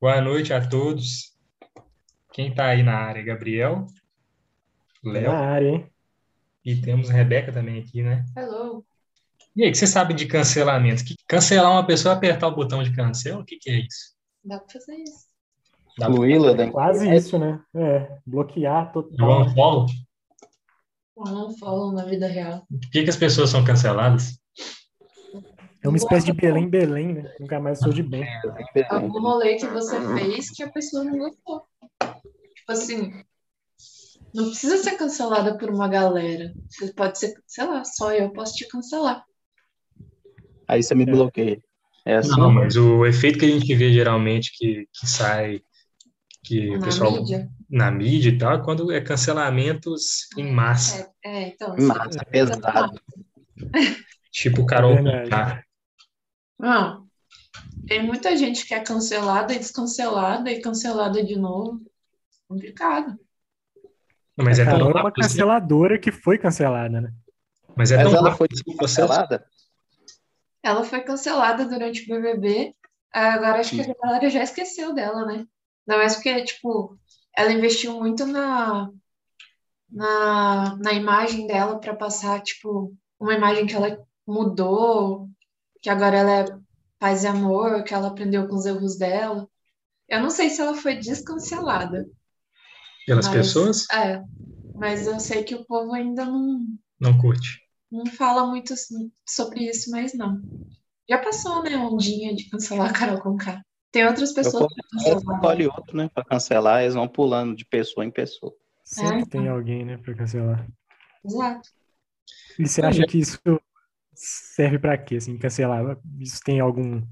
Boa noite a todos. Quem está aí na área? Gabriel, Léo na área, hein? e temos Rebeca também aqui, né? Hello. E aí, o que você sabe de cancelamento? Que cancelar uma pessoa é apertar o botão de cancel? O que que é isso? Dá pra fazer isso. Excluí-la da Quase isso, né? É, bloquear total. um follow? Não falam na vida real. Por que que as pessoas são canceladas? É uma espécie de Belém, Belém, né? Nunca mais sou de bem. Algum rolê que você fez que a pessoa não gostou. Tipo assim, não precisa ser cancelada por uma galera. Você pode ser, sei lá, só eu posso te cancelar. Aí você me bloqueia. É assim? Não, mas o efeito que a gente vê geralmente que, que sai, que o Na pessoal mídia. na mídia e tal, é quando é cancelamentos em massa. É, é, então. Massa, pesado. Tipo Carol. Conká. Não. Tem muita gente que é cancelada e descancelada e cancelada de novo. Complicado. Não, Mas é A tão é uma assim. canceladora que foi cancelada, né? Mas é Mas tão ela rápido foi cancelada? Ela foi cancelada durante o BBB. Agora acho que a galera já esqueceu dela, né? Ainda mais porque, tipo, ela investiu muito na, na, na imagem dela pra passar, tipo, uma imagem que ela mudou, que agora ela é paz e amor, que ela aprendeu com os erros dela. Eu não sei se ela foi descancelada. Pelas Mas- pessoas, É, mas eu sei que o povo ainda não, não curte. não fala muito sobre isso, mas não. Já passou, né, a ondinha de cancelar a Carol Conká. Tem outras pessoas que escolhem outro, né? Pra cancelar, eles vão pulando de pessoa em pessoa. Sempre É. tem alguém, né, pra cancelar. Exato. E você acha que isso serve pra quê, assim, cancelar? Isso tem algum,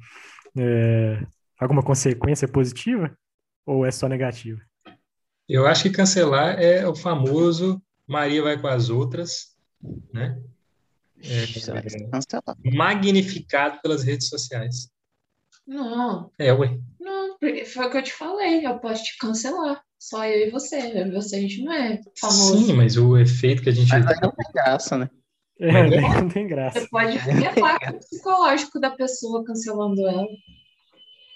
é, alguma consequência positiva? Ou é só negativa? Eu acho que cancelar é o famoso Maria vai com as outras, né? Vai ser cancelado. Magnificado pelas redes sociais. Não, É, ué. não, porque foi o que eu te falei. Eu posso te cancelar. Só eu e você. Eu e você, a gente não é famoso. Sim, mas o efeito que a gente. Mas aí não tem graça, né? É, Mas é- não tem graça. Você pode afetar o psicológico da pessoa cancelando ela.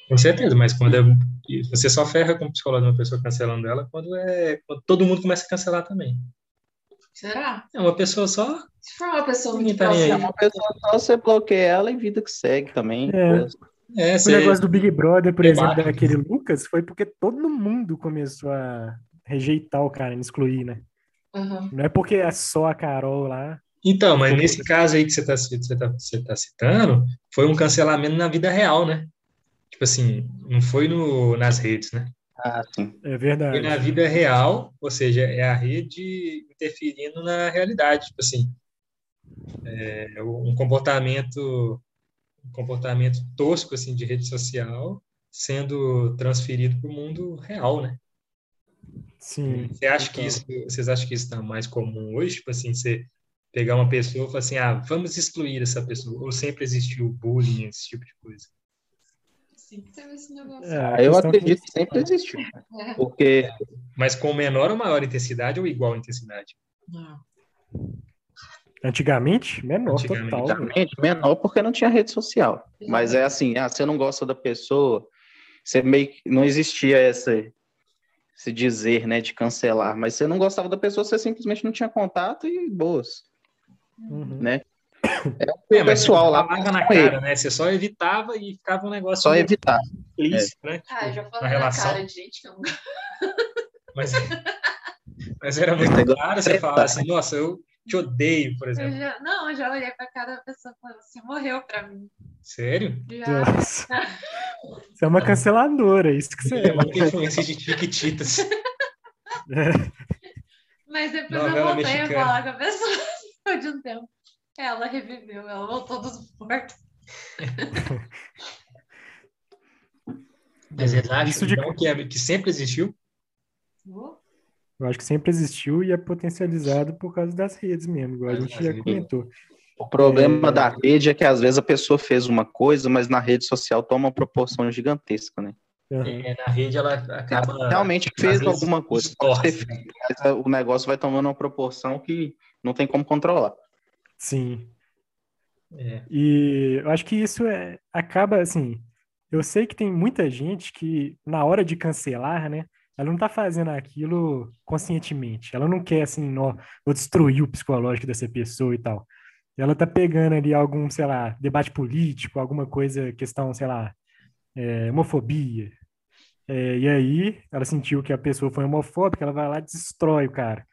Com certeza, mas quando é. Você só ferra com o psicólogo de uma pessoa cancelando ela quando é. Quando todo mundo começa a cancelar também. Será? É uma pessoa só. Se for uma pessoa muito tá é próxima, uma pessoa só, você bloqueia ela e vida que segue também. É. É, O você. negócio do Big Brother, por Debate. exemplo, daquele Lucas, foi porque todo mundo começou a rejeitar o cara, excluir, né? Aham. Não é porque é só a Carol lá. Então, mas nesse caso aí que você está você tá, você tá citando, foi um cancelamento na vida real, né? Tipo assim, não foi no, nas redes, né? Ah, sim. É Foi verdade. na vida real, ou seja, é a rede interferindo na realidade, tipo assim, é um comportamento, um comportamento tosco assim de rede social sendo transferido para o mundo real, né? Sim. Você acha que Então. isso, vocês acham que isso está mais comum hoje? Tipo assim, você pegar uma pessoa e falar assim, ah, vamos excluir essa pessoa, ou sempre existiu bullying, esse tipo de coisa? Sempre teve esse negócio. É, a Eu acredito que sempre existiu. É. Porque Mas com menor ou maior intensidade ou igual intensidade? Não. Antigamente, menor, Antigamente, total. Exatamente, menor porque não tinha rede social. Mas é assim, ah, você não gosta da pessoa, você meio que não existia esse, esse dizer, né, de cancelar, mas você não gostava da pessoa, você simplesmente não tinha contato e boas, Uhum. né? É, mas pessoal você lá falava na com ele. cara, né? Você só evitava e ficava um negócio Só evitar. explícito, né? Ah, eu já na falei na relação. cara de gente que eu não Mas, mas era muito claro, você é falava assim, nossa, eu te odeio, por Eu exemplo. já, não, eu já olhei pra cada pessoa e falei, você morreu pra mim. Sério? Já. Nossa. Você é uma canceladora, é isso que você É é. muita influência de Chiquititas. Mas depois Novela eu voltei mexicana. a falar com a pessoa de um tempo. Ela reviveu, ela voltou dos mortos. Mas vocês acham Isso de- então, que, é- que sempre existiu? Eu acho que sempre existiu e é potencializado por causa das redes mesmo, igual a gente já comentou. O problema da rede é que às vezes a pessoa fez uma coisa, mas na rede social toma uma proporção gigantesca, né? Aham. É, na rede ela acaba. Ela realmente fez alguma coisa. né? feito, mas o negócio vai tomando uma proporção que não tem como controlar. Sim. É. E eu acho que isso é, acaba, assim, eu sei que tem muita gente que, na hora de cancelar, né, ela não tá fazendo aquilo conscientemente. Ela não quer, assim, ó, vou destruir o psicológico dessa pessoa e tal. Ela tá pegando ali algum, sei lá, debate político, alguma coisa, questão, sei lá, é, homofobia. É, e aí, ela sentiu que a pessoa foi homofóbica, ela vai lá e destrói o cara.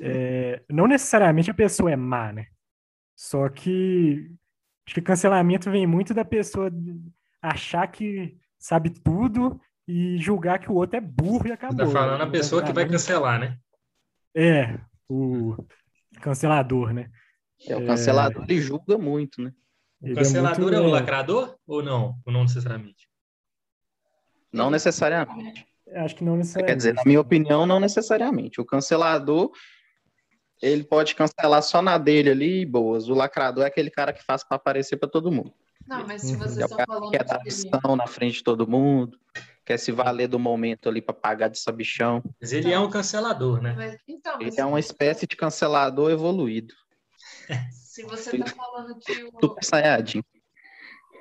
É, não necessariamente a pessoa é má, né? Só que acho que cancelamento vem muito da pessoa achar que sabe tudo e julgar que o outro é burro e acabou. Você tá falando a pessoa que vai cancelar, né? É, o cancelador, né? É, o cancelador ele julga muito, né? O ele cancelador é, muito, é o lacrador ou não? Ou não necessariamente? Não necessariamente. Acho que não necessariamente. Quer dizer, na minha opinião, não necessariamente. O cancelador, ele pode cancelar só na dele ali e boas. O lacrador é aquele cara que faz para aparecer para todo mundo. Não, mas se vocês é estão falando... Quer dar ação na frente de todo mundo, quer se valer do momento ali para pagar de sabichão. Mas ele então, é um cancelador, né? Mas, então, mas... Ele é uma espécie de cancelador evoluído. Se você tá falando que o... Super Saiyajin.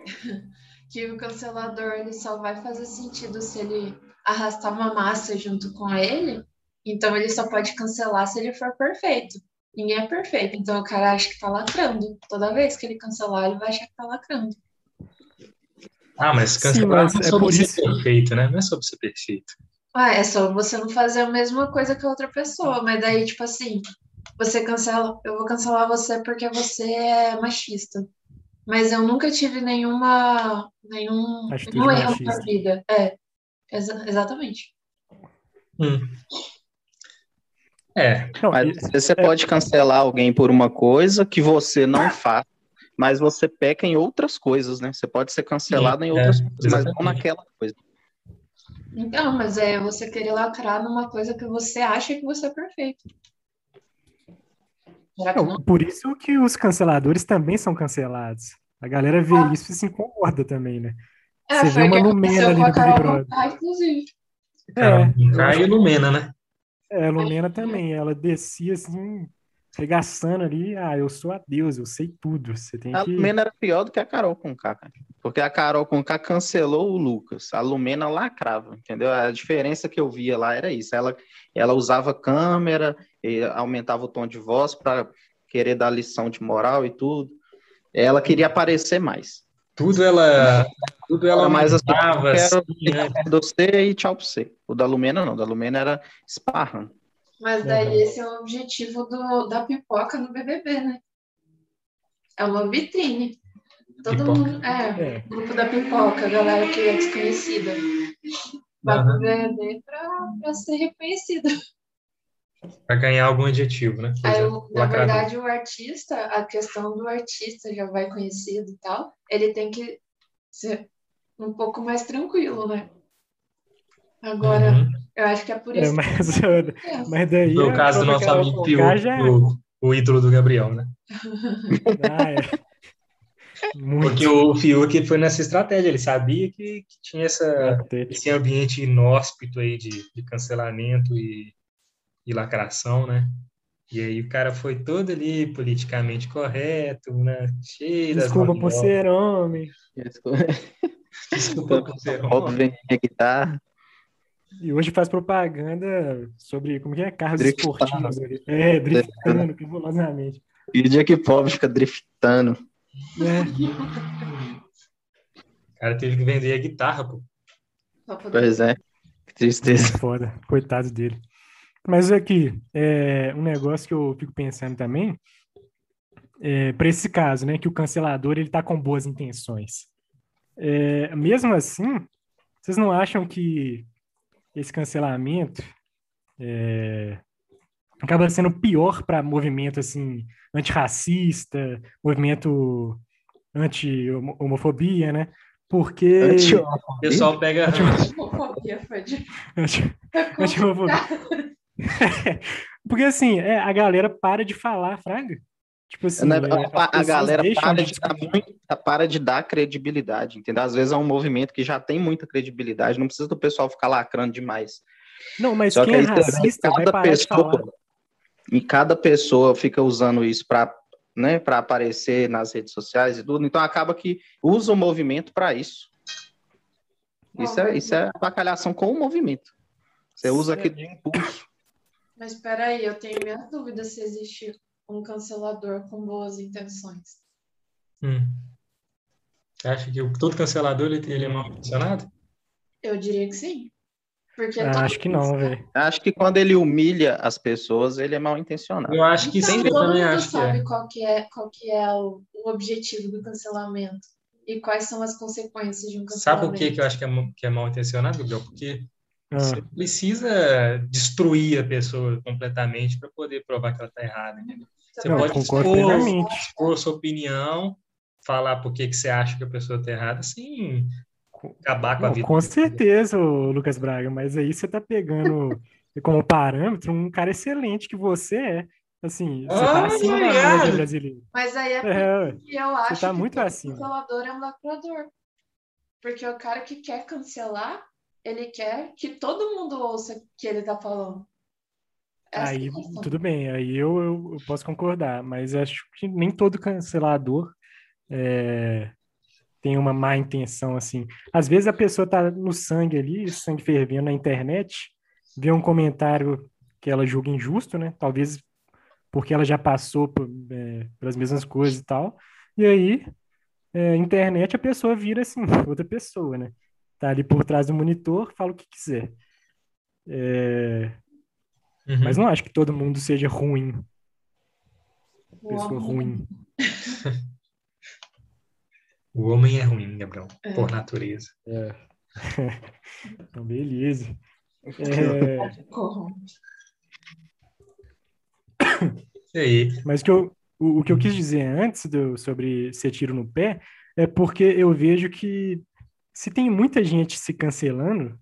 que o cancelador ele só vai fazer sentido se ele arrastar uma massa junto com ele, então ele só pode cancelar se ele for perfeito. Ninguém é perfeito, então o cara acha que tá lacrando. Toda vez que ele cancelar, ele vai achar que tá lacrando. Ah, mas cancelar Sim, mas é, é ser isso... perfeito, né? Não é sobre ser perfeito. Ah, é só você não fazer a mesma coisa que a outra pessoa, mas daí, tipo assim, você cancela, eu vou cancelar você porque você é machista. Mas eu nunca tive nenhuma, nenhum, nenhum erro na vida. É, exa exatamente. Hum. É. Mas você pode cancelar alguém por uma coisa que você não faz, mas você peca em outras coisas, né? Você pode ser cancelado Sim, em outras é, coisas, mas não naquela coisa. Então, mas é você querer lacrar numa coisa que você acha que você é perfeito. Não, por isso que os canceladores também são cancelados. A galera vê ah. isso e se incomoda também, né? É, Você vê uma Lumena ali no Big Brother. inclusive. É. Cai e Lumena, né? É, a Lumena também. Ela descia assim, regaçando ali. Ah, eu sou a Deus, eu sei tudo. Você tem a que... Lumena era pior do que a Carol com K, Porque a Carol com K cancelou o Lucas. A Lumena lacrava, entendeu? A diferença que eu via lá era isso. Ela, ela usava câmera, aumentava o tom de voz para querer dar lição de moral e tudo. Ela queria aparecer mais. Tudo ela, tudo ela mais assim, quero assim, você e tchau pra você. O da Lumena não, o da Lumena era esparrando. Mas daí uhum. esse é o objetivo do, da pipoca no BBB, né? É uma vitrine. Todo pipoca. mundo, é, é, grupo da pipoca, a galera que é desconhecida. Vai uhum. pro BBB pra, pra ser reconhecida. Para ganhar algum adjetivo, né? Aí, na verdade, o artista, a questão do artista já vai conhecido e tal, ele tem que ser um pouco mais tranquilo, né? Agora, uhum. eu acho que é por é, isso. É, mas, é. mas daí. No caso do nosso amigo Pio, já... o, o ídolo do Gabriel, né? ah, é. Porque o Fiuk foi nessa estratégia, ele sabia que, que tinha essa, esse ambiente inóspito aí de, de cancelamento e e lacração, né? E aí o cara foi todo ali politicamente correto, né? Cheio Desculpa por ser homem. Desculpa, Desculpa por ser homem. guitarra. E hoje faz propaganda sobre como que é carros driftando. esportivos. É, driftando, cabulosamente. E o dia que pobre fica driftando. É. O cara teve que vender a guitarra, pô. Pois é. Que tristeza. Foda. Coitado dele. Mas aqui, é um negócio que eu fico pensando também, é, para esse caso, né, que o cancelador ele está com boas intenções. É, mesmo assim, vocês não acham que esse cancelamento é, acaba sendo pior para movimento assim antirracista, movimento anti-homofobia, né? Porque o pessoal pega anti-homofobia anti-homofobia. Porque assim, é, a galera para de falar, Fraga. Tipo assim, é, a, a galera para de, dar muito, para de dar credibilidade, entendeu? Às vezes é um movimento que já tem muita credibilidade, não precisa do pessoal ficar lacrando demais. Não, mas Só quem que é racista cada vai pessoa, E cada pessoa fica usando isso para né, para aparecer nas redes sociais e tudo, então acaba que usa o movimento para isso. Isso é, isso é bacalhação com o movimento. Você usa aquilo de impulso. Mas espera aí, eu tenho minhas dúvidas se existe um cancelador com boas intenções. Hum. Você acha que o- todo cancelador ele, ele é mal intencionado? Eu diria que sim. Porque Ah, todo acho que não, velho. Acho que quando ele humilha as pessoas, ele é mal intencionado. Eu acho que Então, sim, eu todo também mundo acho que sabe é. qual que é, qual que é o, o objetivo do cancelamento e quais são as consequências de um Sabe por cancelamento. que, que eu acho que é, que é mal intencionado, Gabriel? Porque Ah, você precisa destruir a pessoa completamente para poder provar que ela está errada. entendeu? Você Não, pode expor, expor sua opinião, falar por que, que você acha que a pessoa está errada, sem acabar com a não, vida. com certeza, Lucas Braga, mas aí você tá pegando como parâmetro um cara excelente que você é. Assim, você tá Ah, acima da média brasileira. Mas aí é É, eu acho tá que muito acima. cancelador é um lacrador. Porque o cara que quer cancelar, ele quer que todo mundo ouça o que ele tá falando. Essa é Aí, questão. tudo bem, aí eu, eu, eu posso concordar, mas acho que nem todo cancelador é, tem uma má intenção, assim. Às vezes a pessoa tá no sangue ali, sangue fervendo na internet, vê um comentário que ela julga injusto, né? Talvez porque ela já passou por, é, pelas mesmas coisas e tal, e aí, é, internet, a pessoa vira, assim, outra pessoa, né? Tá ali por trás do monitor, fala o que quiser. É, Uhum. mas não acho que todo mundo seja ruim, O pessoa homem- ruim. O homem é ruim, Gabriel, É. por natureza. Então, beleza. É, mas o que eu, o, o que eu quis dizer antes do- sobre ser tiro no pé é porque eu vejo que se tem muita gente se cancelando,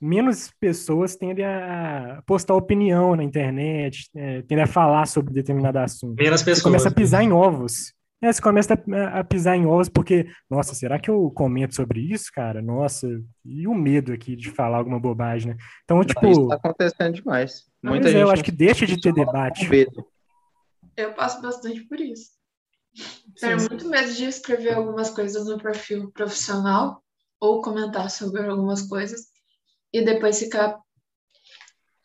menos pessoas tendem a postar opinião na internet, é, tendem a falar sobre determinado assunto. Menos Você pessoas. começa a pisar em ovos. É, você começa a, a pisar em ovos porque, nossa, será que eu comento sobre isso, cara? Nossa, e o medo aqui de falar alguma bobagem, né? Então, tipo, Isso tá acontecendo demais. Não, Muita mas é, gente eu acho não que deixa de ter debate. Eu passo bastante por isso. Tenho Sim. muito medo de escrever algumas coisas no perfil profissional ou comentar sobre algumas coisas e depois ficar,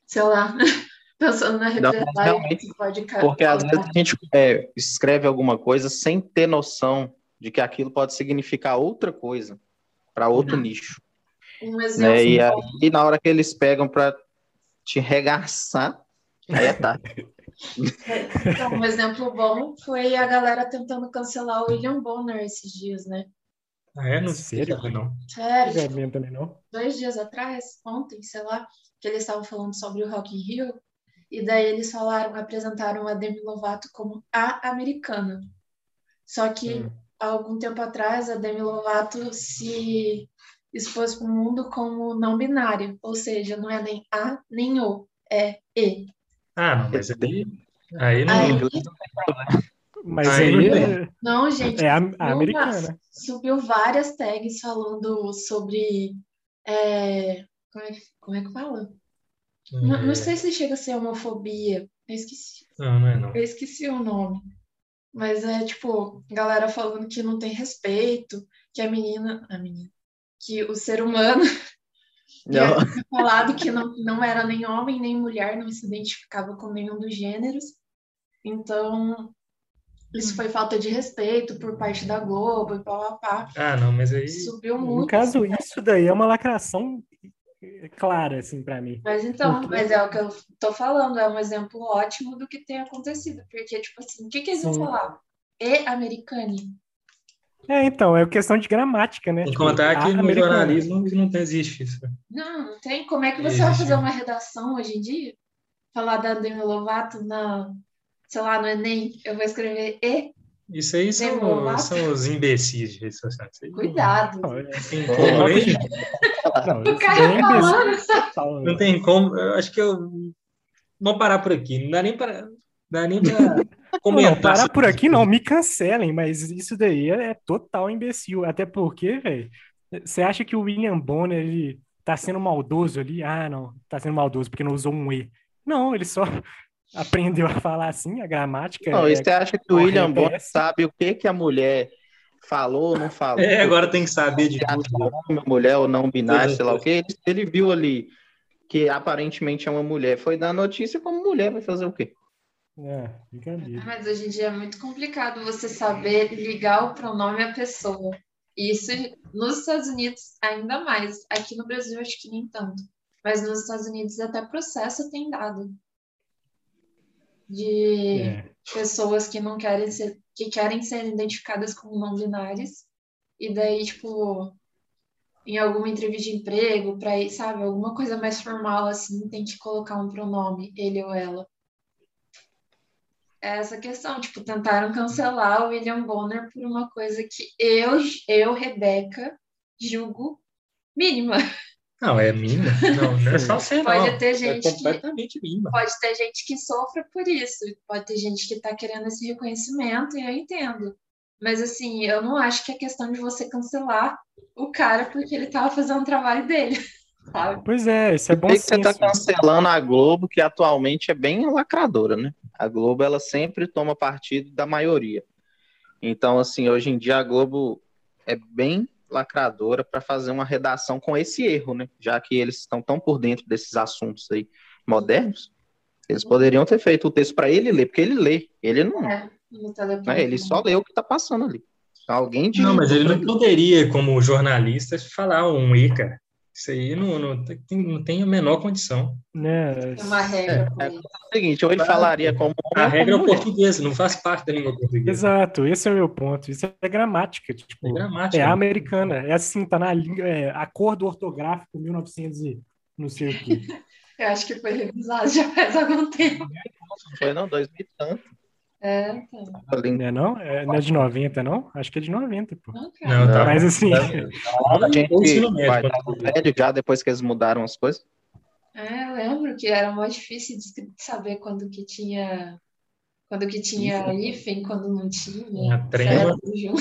sei lá, pensando na represália realmente, que pode Porque às vezes a gente é, escreve alguma coisa sem ter noção de que aquilo pode significar outra coisa para outro Uhum. nicho. Um exemplo, Né? E aí, na hora que eles pegam para te regaçar, aí é tarde. então, um exemplo bom foi a galera tentando cancelar o William Bonner esses dias, né? Ah, é? Não Sério? sei, não. Sério, é mesmo também, não? dois dias atrás, ontem, sei lá, que eles estavam falando sobre o Rock in Rio, e daí eles falaram, apresentaram a Demi Lovato como a americana. Só que Hum. há algum tempo atrás a Demi Lovato se expôs para o mundo como não binária, ou seja, não é nem a nem o, é e. Ah, não, mas aí, aí não. Aí- Mas Aí aí não é, Não, gente, é a, a subiu americana. subiu várias tags falando sobre é, como, é que, como é que fala? Não, não sei se chega a ser homofobia. Eu esqueci, Não, não é não. eu esqueci o nome. Mas é tipo, galera falando que não tem respeito, que a menina. A menina. Que o ser humano Não. tinha falado que não, não era nem homem nem mulher, não se identificava com nenhum dos gêneros. Então, isso foi falta de respeito por parte da Globo e pá, pá, pá. Ah, não, mas aí. Subiu No muito. caso, isso daí é uma lacração clara, assim, pra mim. Mas então, Porque- mas é o que eu tô falando, é um exemplo ótimo do que tem acontecido. Porque, tipo assim, o que, que eles vão falar? E americane. É, então, é questão de gramática, né? Sem Tipo, contar a que no americana. jornalismo não existe isso. Não, não tem. Como é que você vai Existe. fazer uma redação hoje em dia? Falar da Demi Lovato na, sei lá, no Enem, eu vou escrever E. Isso aí são, Lovato? são os imbecis de redes sociais. Cuidado. Não, é- Não tem É, como, não, O cara é falando, imbecil total, não né? tem como. Eu acho que eu. Vamos parar por aqui. Não dá nem para. Dá nem para Não, não, comentar. parar sobre por aqui não, me cancelem, mas isso daí é, é total imbecil. Até porque, velho, você acha que o William Bonner ele tá sendo maldoso ali? Ah, não, tá sendo maldoso porque não usou um E. Não, ele só aprendeu a falar assim, a gramática. Não, é- e você acha que o William é Bonner sabe o que, que a mulher falou, não falou. É, agora tem que saber de tudo. é homem, mulher ou não binário, sei lá o quê. Ele, ele viu ali que aparentemente é uma mulher. Foi dar notícia como mulher, vai fazer o quê? É, brincadeira. Mas hoje em dia é muito complicado você saber ligar o pronome à pessoa. Isso nos Estados Unidos ainda mais. Aqui no Brasil acho que nem tanto. Mas nos Estados Unidos até processo tem dado. De É. pessoas que não querem ser, que querem ser identificadas como não binárias. E daí, tipo, em alguma entrevista de emprego, para ir, sabe, alguma coisa mais formal assim, tem que colocar um pronome, ele ou ela. É essa questão, tipo, tentaram cancelar o William Bonner por uma coisa que eu, eu, Rebeca, julgo mínima. Não, é mínima. Não, não é só ser, Pode não. ter É gente que completamente mínima. pode ter gente que sofra por isso, pode ter gente que está querendo esse reconhecimento, e eu entendo. Mas assim, eu não acho que é questão de você cancelar o cara porque ele estava fazendo o trabalho dele, sabe? Pois é, isso é bom que você tá senso. cancelando a Globo, que atualmente é bem lacradora, né? A Globo, ela sempre toma partido da maioria. Então, assim, hoje em dia a Globo é bem lacradora para fazer uma redação com esse erro, né? Já que eles estão tão por dentro desses assuntos aí modernos, eles poderiam ter feito o texto para ele ler, porque ele lê, ele não, É, no telefone. né? Ele só lê o que tá passando ali. Alguém de Não, mas ele não poderia, como jornalista, falar um cara. Isso aí não, não, tem, não tem a menor condição. Né? Tem uma regra É, isso. o seguinte, ou ele falaria como A regra é o português, não faz parte da língua portuguesa. Exato, esse é o meu ponto. Isso é gramática, tipo, É gramática. é americana. É assim, tá na língua, é acordo ortográfico 1900 e não sei o quê. Eu acho que foi revisado já faz algum tempo. Foi não, dois mil e tanto. É, então. Não é não? É, não é de 90, não? Acho que é de 90, pô. Não, tá Mas assim, A gente ensino médio, velho já depois que eles mudaram as coisas. É, eu lembro que era mais difícil de saber quando que tinha quando que tinha hífen, quando não tinha. A trema. Certo, Ju?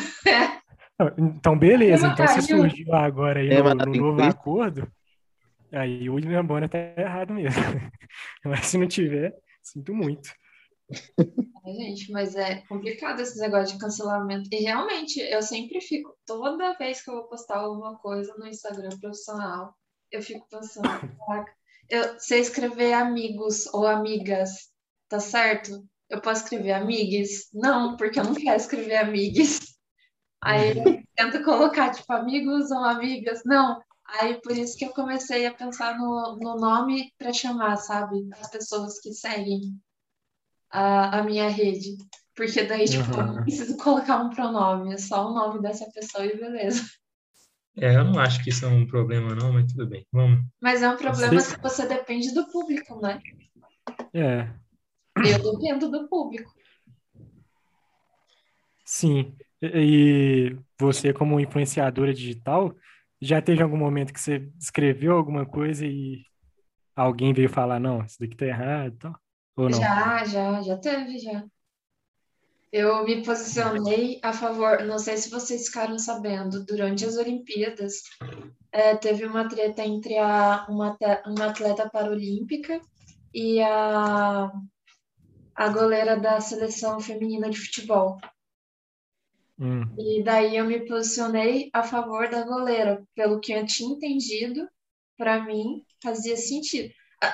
então beleza. Então se surgiu agora aí no, da no novo acordo, aí o William Bonner tá errado mesmo. Mas se não tiver, sinto muito. Gente, mas é complicado esse negócio de cancelamento. E realmente, eu sempre fico, toda vez que eu vou postar alguma coisa no Instagram profissional, eu fico pensando, caraca, eu, se eu escrever amigos ou amigas, tá certo? Eu posso escrever amigues? Não, porque eu não quero escrever amigues. Aí eu tento colocar, tipo, amigos ou amigas? Não. Aí por isso que eu comecei a pensar no, no nome para chamar, sabe? As pessoas que seguem a, a minha rede. Porque daí, tipo, eu não Aham. preciso colocar um pronome, é só o nome dessa pessoa e beleza. É, eu não acho que isso é um problema, não, mas tudo bem. Vamos. Mas é um problema se você depende do público, né? É, Eu dependo do público. sim. E e você, como influenciadora digital, já teve algum momento que você escreveu alguma coisa e alguém veio falar, não, isso daqui tá errado e tal? Ou não? Já, já, já teve, já. Eu me posicionei a favor, não sei se vocês ficaram sabendo, durante as Olimpíadas, é, teve uma treta entre a, uma, uma atleta paralímpica e a, a goleira da seleção feminina de futebol. Hum, E daí eu me posicionei a favor da goleira, pelo que eu tinha entendido, para mim fazia sentido.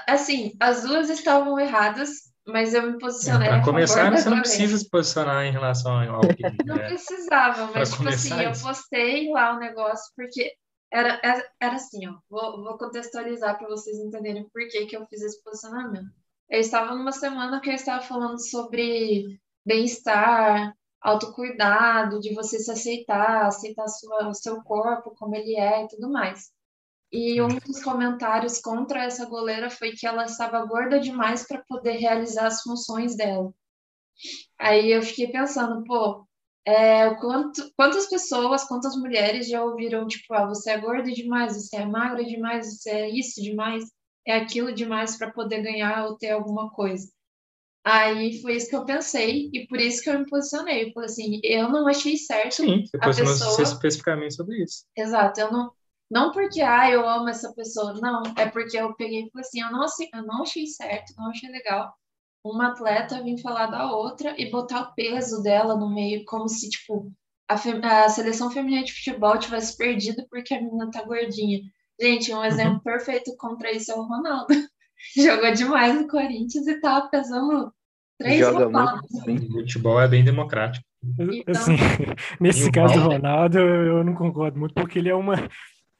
Assim, as duas estavam erradas, mas eu me posicionei a Para começar, da você não precisa se posicionar em relação ao que Não é. precisava, Pra mas tipo assim, começar eu isso. postei lá o negócio porque era, era, era assim, ó. Vou, vou contextualizar para vocês entenderem por que que eu fiz esse posicionamento. Eu estava numa semana que eu estava falando sobre bem-estar, autocuidado, de você se aceitar, aceitar sua, o seu corpo como ele é e tudo mais. E um dos comentários contra essa goleira foi que ela estava gorda demais para poder realizar as funções dela. Aí eu fiquei pensando, pô, é, quanto, quantas pessoas, quantas mulheres já ouviram, tipo, ah, você é gorda demais, você é magra demais, você é isso demais, é aquilo demais para poder ganhar ou ter alguma coisa. Aí foi isso que eu pensei e por isso que eu me posicionei. Eu falei assim, eu não achei certo Sim, você A pessoa- especificamente sobre isso. Exato, eu não, não porque ah, eu amo essa pessoa, não, é porque eu peguei e falei assim, eu não, ace- eu não achei certo, não achei legal uma atleta vir falar da outra e botar o peso dela no meio, como se, tipo, a, a, seleção feminina de futebol tivesse perdido porque a menina tá gordinha. Gente, um exemplo uhum. perfeito contra isso é o Ronaldo. Jogou demais no Corinthians e tava pesando três Joga muito. O futebol é bem democrático. Então, assim, nesse caso do Ronaldo, eu não concordo muito, porque ele é uma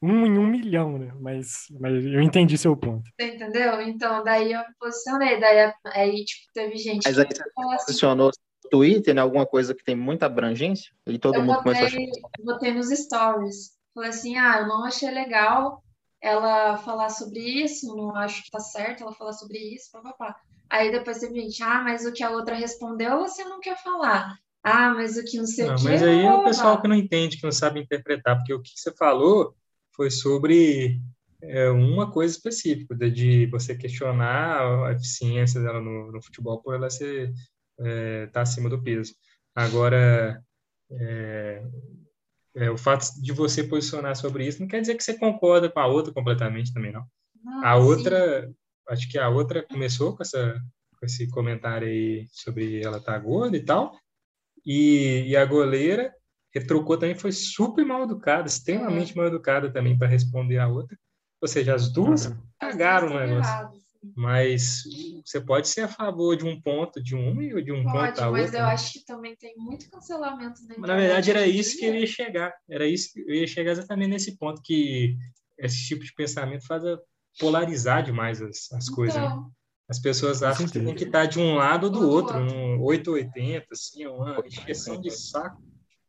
um em um milhão, né? Mas, mas eu entendi seu ponto. Você entendeu? Então, daí eu me posicionei, daí aí, tipo, teve gente. Mas aí você assim, posicionou no Twitter, né? Alguma coisa que tem muita abrangência? E todo eu mundo botei, começou a botei nos stories. Falei assim, ah, eu não achei legal ela falar sobre isso, não acho que tá certo ela falar sobre isso, papapá. Aí depois teve gente, ah, mas o que a outra respondeu você não quer falar. Ah, mas o que não sei o que. Mas aí é o pessoal que não entende, que não sabe interpretar, porque o que você falou foi sobre é, uma coisa específica, de você questionar a eficiência dela no, no futebol por ela ser estar é, tá acima do peso. Agora, é, é, o fato de você posicionar sobre isso não quer dizer que você concorda com a outra completamente também, não. A outra, sim. acho que a outra começou com, essa, com esse comentário aí sobre ela estar tá gorda e tal, e, e a goleira retrucou também, foi super mal educada, extremamente mal educada também para responder a outra. Ou seja, as duas uhum. cagaram o negócio. Mas você pode ser a favor de um ponto de uma e de um pode, ponto da outra. Mas eu né? acho que também tem muito cancelamento na Na verdade, era isso que eu ia chegar. Era isso eu ia chegar exatamente nesse ponto que esse tipo de pensamento faz polarizar demais as, as então, coisas. Né? As pessoas acham que tem que estar de um lado ou do outro, outro. um 880, assim, uma expressão de saco.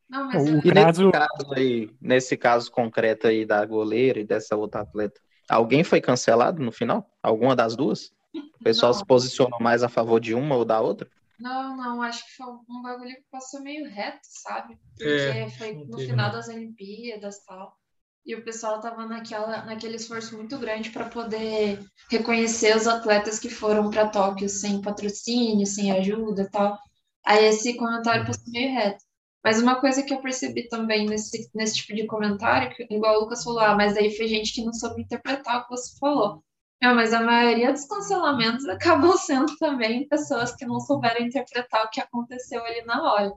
Não, mas o caso... nesse caso aí, nesse caso concreto aí da goleira e dessa outra atleta, alguém foi cancelado no final? Alguma das duas? O pessoal não. se posicionou mais a favor de uma ou da outra? Não, não, acho que foi um bagulho que passou meio reto, sabe? Porque é, foi no final das Olimpíadas e tal. E o pessoal tava naquela, naquele esforço muito grande para poder reconhecer os atletas que foram para Tóquio sem patrocínio, sem ajuda e tal. Aí esse comentário passou meio reto. Mas uma coisa que eu percebi também nesse, nesse tipo de comentário, que, igual o Lucas falou, ah, mas aí foi gente que não soube interpretar o que você falou. Não, mas a maioria dos cancelamentos acabam sendo também pessoas que não souberam interpretar o que aconteceu ali na hora.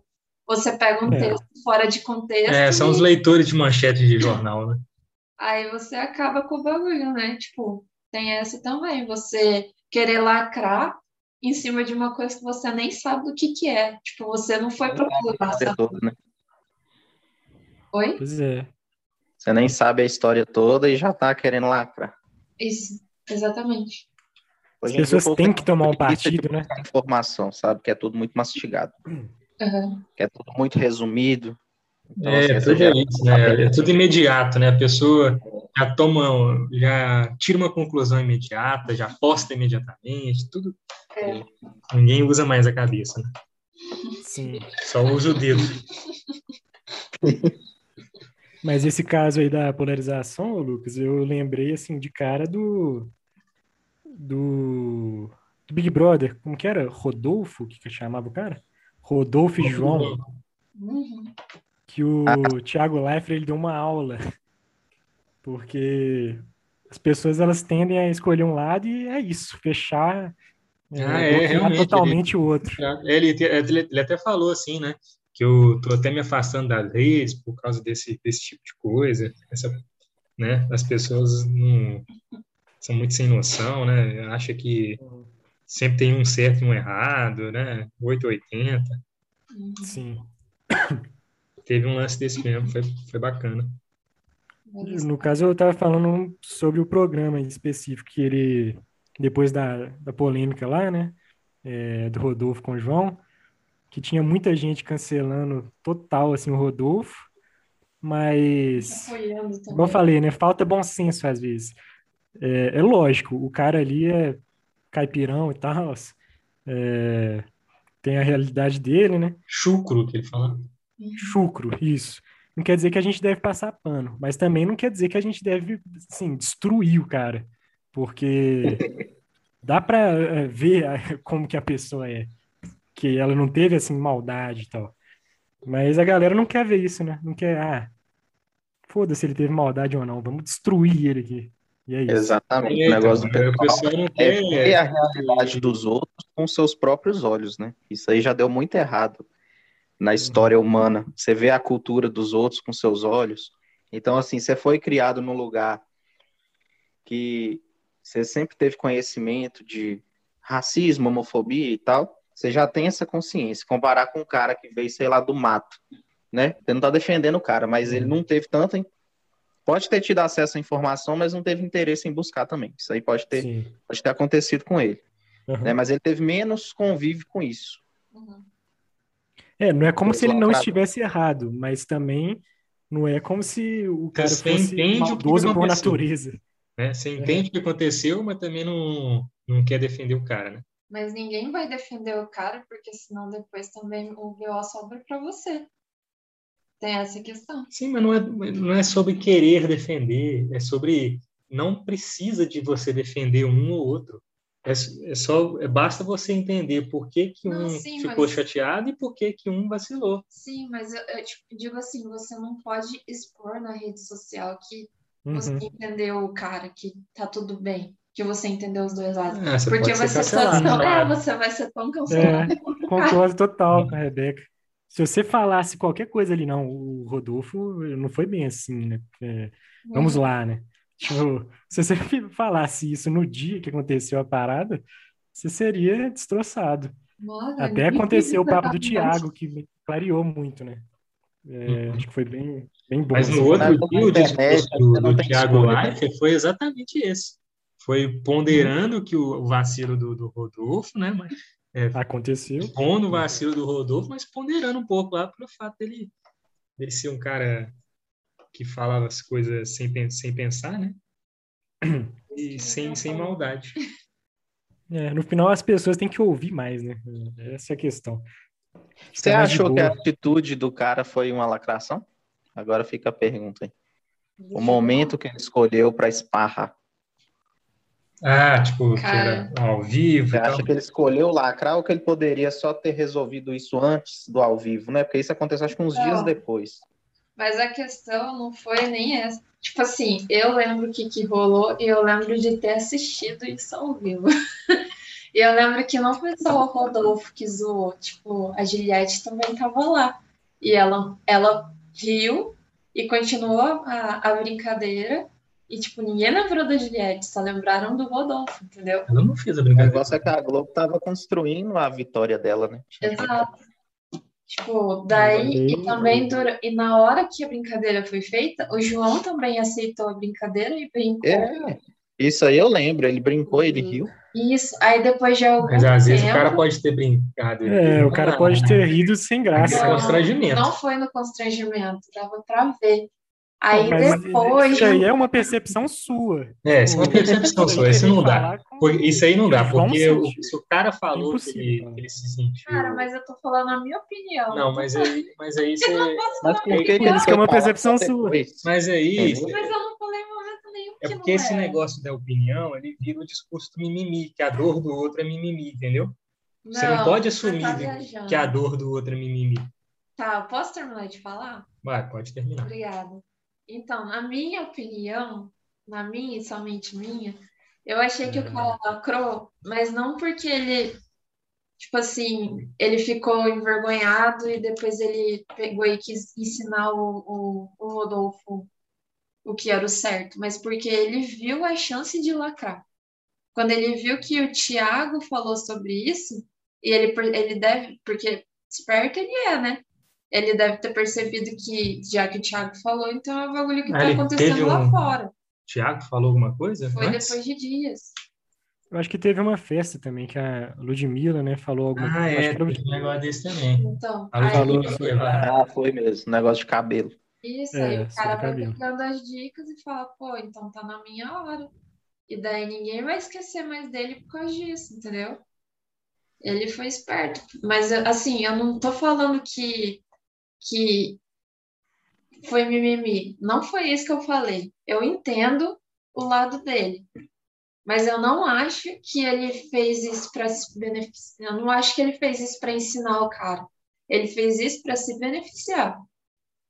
Você pega um é. texto fora de contexto. É, são e... os leitores de manchete de jornal, né? Aí você acaba com o bagulho, né? Tipo, tem essa também. Você querer lacrar em cima de uma coisa que você nem sabe do que que é. Tipo, você não foi procurar, sabe? Todo, né? Oi? Pois é. Você nem sabe a história toda e já tá querendo lacrar. Isso, exatamente. As pessoas têm que tomar um partido, né? Informação, sabe? Que é tudo muito mastigado. Uhum. Que é tudo muito resumido. Então, é, assim, tudo é isso, né? É tudo imediato, né? A pessoa já toma, já tira uma conclusão imediata, já posta imediatamente, tudo. É. Ninguém usa mais a cabeça, né? Sim. Só usa o dedo. Mas esse caso aí da polarização, Lucas, eu lembrei assim de cara do do, do Big Brother, como que era? Rodolfo, que que chamava o cara? Rodolfo e João. Uhum. Que o Thiago Leifert ele deu uma aula porque as pessoas elas tendem a escolher um lado e é isso, fechar ah, é, realmente, totalmente ele, o outro. Ele, ele, ele, até falou assim, né? Que eu tô até me afastando das leis por causa desse, desse tipo de coisa. Essa, né? As pessoas não, são muito sem noção, né? Acha que sempre tem um certo e um errado, né? 880. Sim. Teve um lance desse mesmo, foi, foi bacana. No caso, eu estava falando sobre o programa em específico, que ele, depois da, da polêmica lá, né, é, do Rodolfo com o João, que tinha muita gente cancelando total, assim, o Rodolfo, mas, como eu falei, né, falta bom senso às vezes. É, é lógico, o cara ali é caipirão e tal, é, tem a realidade dele, né? Chucro, que ele fala. Chucro, isso não quer dizer que a gente deve passar pano, mas também não quer dizer que a gente deve, assim, destruir o cara, porque dá para eh, ver como que a pessoa é, que ela não teve, assim, maldade e tal. Mas a galera não quer ver isso, né? Não quer, ah, foda-se ele teve maldade ou não, vamos destruir ele aqui. E é isso. Exatamente. É, o negócio então, do pessoal não é ver a realidade dos outros com seus próprios olhos, né? Isso aí já deu muito errado na história humana. Você vê a cultura dos outros com seus olhos. Então, assim, você foi criado num lugar que você sempre teve conhecimento de racismo, homofobia e tal, você já tem essa consciência. Comparar com um cara que veio, sei lá, do mato, né? Você não tá defendendo o cara, mas ele não teve tanta. Pode ter tido acesso à informação, mas não teve interesse em buscar também. Isso aí pode ter, pode ter acontecido com ele. Uhum. Né? Mas ele teve menos convívio com isso. Uhum. É, não é como se ele não estivesse errado, mas também não é como se o cara Você fosse maldoso por natureza. Né? Você entende o que aconteceu, mas também não, não quer defender o cara, né? Mas ninguém vai defender o cara, porque senão depois também o BO sobra para você. Tem essa questão. Sim, mas não é, não é sobre querer defender, é sobre não precisa de você defender um ou outro. É, é só é, basta você entender por que, que um sim, ficou mas... chateado e por que, que um vacilou. Sim, mas eu, eu tipo, digo assim, você não pode expor na rede social que uhum. você entendeu o cara, que tá tudo bem, que você entendeu os dois lados. É, Porque vai ser, tão, é, você vai ser tão cancelado. É, concordo total com a Rebeca. Se você falasse qualquer coisa ali, não, o Rodolfo não foi bem assim, né? É, vamos uhum. lá, né? Tipo, se você falasse isso no dia que aconteceu a parada, você seria destroçado. Nossa, Até aconteceu o papo do Thiago, que clareou muito, né? É, uhum. Acho que foi bem, bem bom. Mas no assim. outro dia, o discurso do, do Thiago Leifert foi exatamente esse. Foi ponderando que o, vacilo do, do Rodolfo, né? Mas, é, Aconteceu. Pondo o vacilo do Rodolfo, mas ponderando um pouco lá pelo fato dele, dele ser um cara que falava as coisas sem, sem pensar, né? E sem, sem maldade. É, no final, as pessoas têm que ouvir mais, né? Essa é a questão. Você achou que a atitude do cara foi uma lacração? Agora fica a pergunta aí. O momento que ele escolheu para esparrar. Ah, tipo, que era ao vivo. Você acha que ele escolheu lacrar ou que ele poderia só ter resolvido isso antes do ao vivo, né? Porque isso aconteceu acho que uns Não. dias depois. Mas a questão não foi nem essa. Tipo assim, eu lembro o que, que rolou e eu lembro de ter assistido isso ao vivo. e eu lembro que não foi só o Rodolfo que zoou, tipo, a Juliette também tava lá. E ela, ela riu e continuou a, a brincadeira. E, tipo, ninguém lembrou da Juliette, só lembraram do Rodolfo, entendeu? Ela não fez a brincadeira. O negócio é que a Globo tava construindo a vitória dela, né? Exato. Tipo, daí, e também, dura, e na hora que a brincadeira foi feita, o João também aceitou a brincadeira e brincou. É, isso aí eu lembro, ele brincou, ele riu. Isso, aí depois de algum Mas às vezes o cara pode ter brincado. É, o cara pode ter rido sem graça. Não, constrangimento. Não foi no constrangimento, dava pra ver. Aí mas depois. Isso aí é uma percepção sua. É, isso é uma percepção sua. Isso não dá. Isso aí não dá, porque se o cara falou que ele, que ele, se sentiu. Cara, mas eu tô falando a minha opinião. Não, mas aí, mas aí você. Mas por que isso que é uma percepção sua? Mas aí. Mas eu não falei momento nenhum. É porque esse é. negócio da opinião, ele vira o discurso do mimimi, que a dor do outro é mimimi, entendeu? Não, você não pode assumir tá que a dor do outro é mimimi. Tá, posso terminar de falar? Vai, pode terminar. Obrigada. Então, na minha opinião, na minha e somente minha, eu achei que o cara lacrou, mas não porque ele, tipo assim, ele ficou envergonhado e depois ele pegou e quis ensinar o, o, o Rodolfo o que era o certo, mas porque ele viu a chance de lacrar. Quando ele viu que o Tiago falou sobre isso, e ele, ele deve, porque esperto ele é, né? Ele deve ter percebido que, já que o Thiago falou, então é um bagulho que está acontecendo um... lá fora. Thiago falou alguma coisa? Foi antes? depois de dias. Eu acho que teve uma festa também, que a Ludmilla, né, falou alguma coisa. Ah, é, teve um negócio desse também. Então, a foi, ah, foi mesmo, negócio de cabelo. Isso, é, aí o cara vai dando as dicas e fala, pô, então tá na minha hora. E daí ninguém vai esquecer mais dele por causa disso, entendeu? Ele foi esperto. Mas, assim, eu não tô falando que que foi mimimi. Não foi isso que eu falei. Eu entendo o lado dele. Mas eu não acho que ele fez isso para se beneficiar. Eu não acho que ele fez isso para ensinar o cara. Ele fez isso para se beneficiar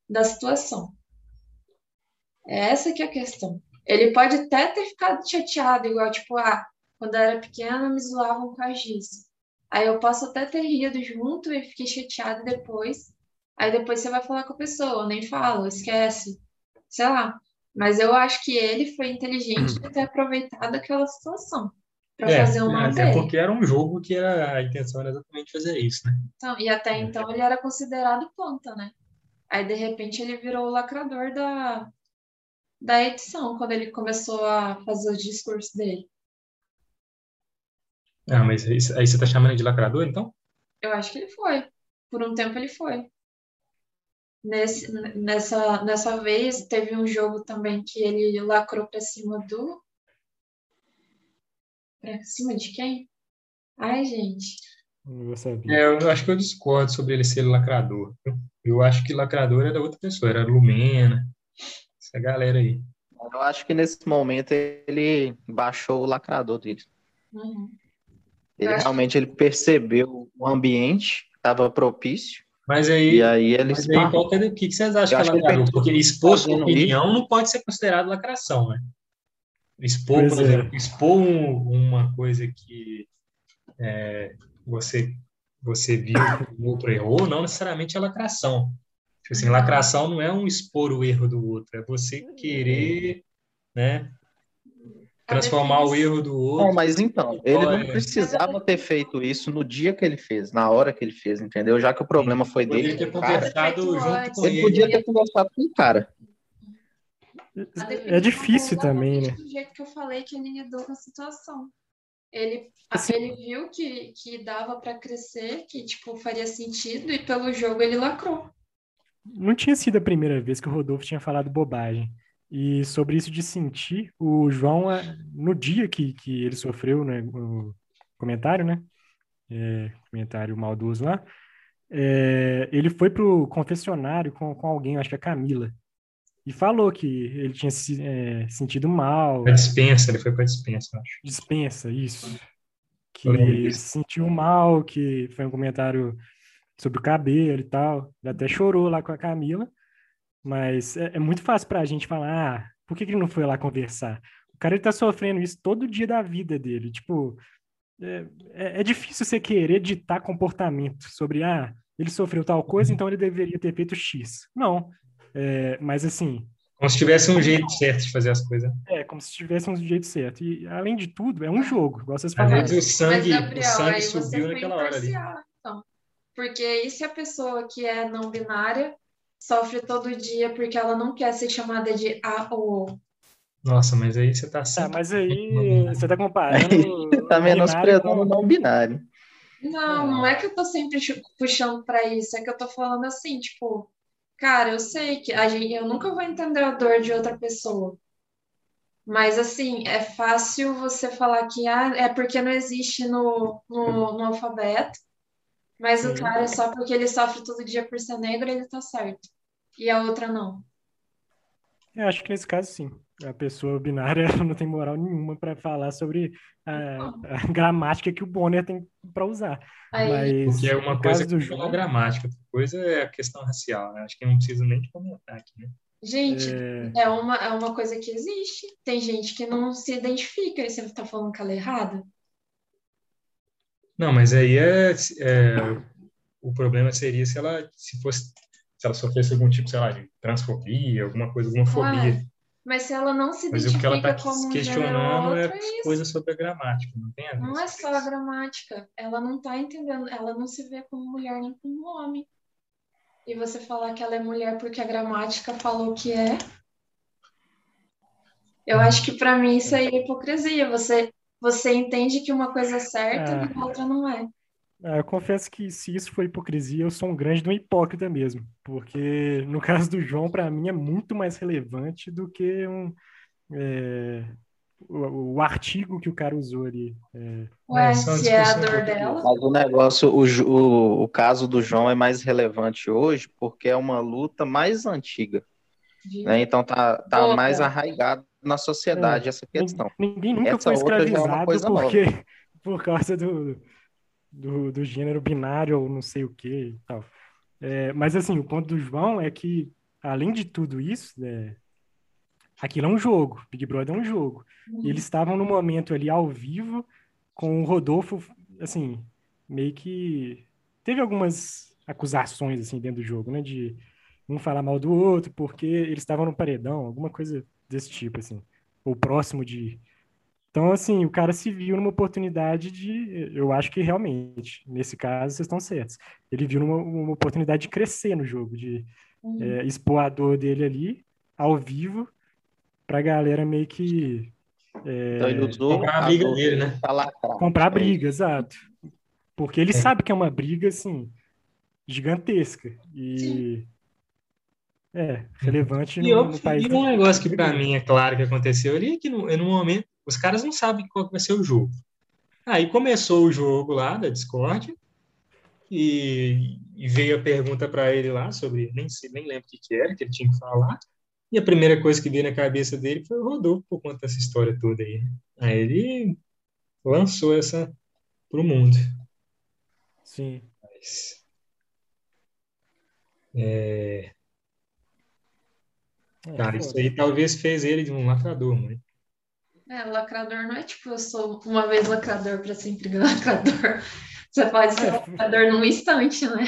da situação. É essa que é a questão. Ele pode até ter ficado chateado, igual, tipo, ah, quando eu era pequena me zoavam com a giz. Aí eu posso até ter rido junto e fiquei chateado depois. Aí depois você vai falar com a pessoa, nem fala, esquece, sei lá. Mas eu acho que ele foi inteligente de ter aproveitado aquela situação para É, fazer o nome até dele. porque era um jogo que era, a intenção era exatamente fazer isso, né? Então, e até então ele era considerado planta, né? Aí de repente ele virou o lacrador da, da edição, quando ele começou a fazer o discurso dele. Ah, mas aí, aí você tá chamando ele de lacrador, então? Eu acho que ele foi. Por um tempo ele foi. Nesse, nessa, nessa vez teve um jogo também que ele lacrou pra cima do. Pra cima de quem? Ai, gente. Não vou saber. É, eu acho que eu discordo sobre ele ser lacrador. Eu acho que lacrador era outra pessoa, era Lumena, essa galera aí. Eu acho que nesse momento ele baixou o lacrador dele. Uhum. Ele Eu acho- realmente ele percebeu o ambiente estava propício Mas aí, e aí ele mas aí qual que é- o que que vocês acham que é que ele lacrador? Porque expor sua opinião não pode ser considerado lacração, né? Expor, Pois por é. exemplo, expor um- uma coisa que é, você, você viu que o outro errou, não necessariamente é lacração. Tipo assim, lacração não é um expor o erro do outro, é você querer, né, transformar o erro do outro. Não, mas então, ele não precisava ter feito isso no dia que ele fez, na hora que ele fez, entendeu? Já que o problema foi Poderia dele, ter o cara, conversado junto antes. com ele ele. podia ter conversado com o cara. É difícil também, né? Do jeito que eu falei que ele lidou com a situação. Ele, Assim- ele viu que, que dava para crescer, que tipo faria sentido e pelo jogo ele lacrou. Não tinha sido a primeira vez que o Rodolfo tinha falado bobagem. E sobre isso de sentir, o João, eh, no dia que, que ele sofreu né, o comentário, né? É, comentário maldoso lá, é, ele foi pro confessionário com, com alguém, acho que a Camila, e falou que ele tinha se é, sentido mal, Pra dispensa, ele foi pra dispensa, acho. dispensa, isso. Que ele se sentiu mal, que foi um comentário sobre o cabelo e tal. Ele até chorou lá com a Camila. Mas é, é muito fácil pra gente falar, ah, por que, que ele não foi lá conversar? O cara ele tá sofrendo isso todo dia da vida dele. Tipo, é, é, é difícil você querer ditar comportamento sobre, ah, ele sofreu tal coisa, então ele deveria ter feito X. Não. É, mas assim, Como se tivesse um jeito certo de fazer as coisas. é como se tivéssemos do jeito certo. E, além de tudo, é um jogo, igual vocês falaram. vezes o sangue, Mas, o Gabriel, sangue aí você subiu naquela hora ali. então. Porque e se a pessoa que é não binária sofre todo dia porque ela não quer ser chamada de A ou O? Nossa, mas aí você tá Tá, sempre... mas aí você tá comparando. Tá o menosprezando binário o não binário. Não, não é que eu tô sempre puxando pra isso, é que eu tô falando assim, tipo, cara, eu sei que a gente, eu nunca vou entender a dor de outra pessoa. Mas assim, é fácil você falar que ah, é porque não existe no, no, no alfabeto, mas o cara, só porque ele sofre todo dia por ser negro, ele tá certo. E a outra não. Eu acho que nesse caso, sim. A pessoa binária não tem moral nenhuma para falar sobre a, a gramática que o Bonner tem para usar. Aí, Mas Porque é uma coisa do que é gramática, outra coisa é a questão racial, né? Acho que não preciso nem de comentar aqui, né? gente, é, é uma, é uma coisa que existe. Tem gente que não se identifica e você tá falando que ela é errada. Não, mas aí é, é- o problema seria se ela se fosse se ela sofresse algum tipo, sei lá, de transfobia, alguma coisa, alguma fobia. Ué, mas se ela não se Mas o que ela identifica está questionando é é coisa sobre a gramática, não tem a ver. Não é só a gramática. Ela não tá entendendo, ela não se vê como mulher nem como homem. E você falar que ela é mulher porque a gramática falou que é. Eu acho que pra mim isso aí é hipocrisia. Você, você entende que uma coisa é certa Ah. e a outra não é. ah, eu confesso que se isso for hipocrisia, eu sou um grande de um hipócrita mesmo. Porque no caso do João, para mim, é muito mais relevante do que um, é, o, o artigo que o cara usou ali. É, Ué, É, se é a dor dela. Mas o negócio, o, o, o caso do João é mais relevante hoje porque é uma luta mais antiga, né? Então tá, tá Boa. mais arraigado na sociedade essa nin- questão. ninguém nunca Essa foi é escravizado coisa porque, por causa do, do, do gênero binário ou não sei o que e tal. É, mas assim, o ponto do João é que, além de tudo isso, né, aquilo é um jogo, Big Brother é um jogo. E eles estavam no momento ali ao vivo com o Rodolfo, assim, meio que teve algumas acusações assim dentro do jogo, né? De um falar mal do outro porque eles estavam no paredão, alguma coisa desse tipo, assim. Ou próximo de. Então, assim, o cara se viu numa oportunidade de. Eu acho que realmente, nesse caso, vocês estão certos. Ele viu numa, uma oportunidade de crescer no jogo, de Uhum. é, expor a dor dele ali, ao vivo, pra galera meio que. é, Então ele usou comprar a briga dor dele, né? comprar É briga, exato. Porque ele sabe que é uma briga, assim, gigantesca. E. É, relevante E, no, eu, no país. e um negócio que para mim é claro que aconteceu ali é que no, no momento os caras não sabem qual vai ser o jogo. Aí começou o jogo lá da Discord e, e veio a pergunta para ele lá sobre, nem sei, nem lembro o que, que era que ele tinha que falar. E a primeira coisa que veio na cabeça dele foi o Rodolfo por conta dessa história toda aí. Aí ele lançou essa pro mundo. Sim. Mas, É, cara, isso aí talvez fez ele de um lacrador, mano. É, lacrador não é tipo, eu sou uma vez lacrador para sempre lacrador. Você pode ser É. lacrador num instante, né?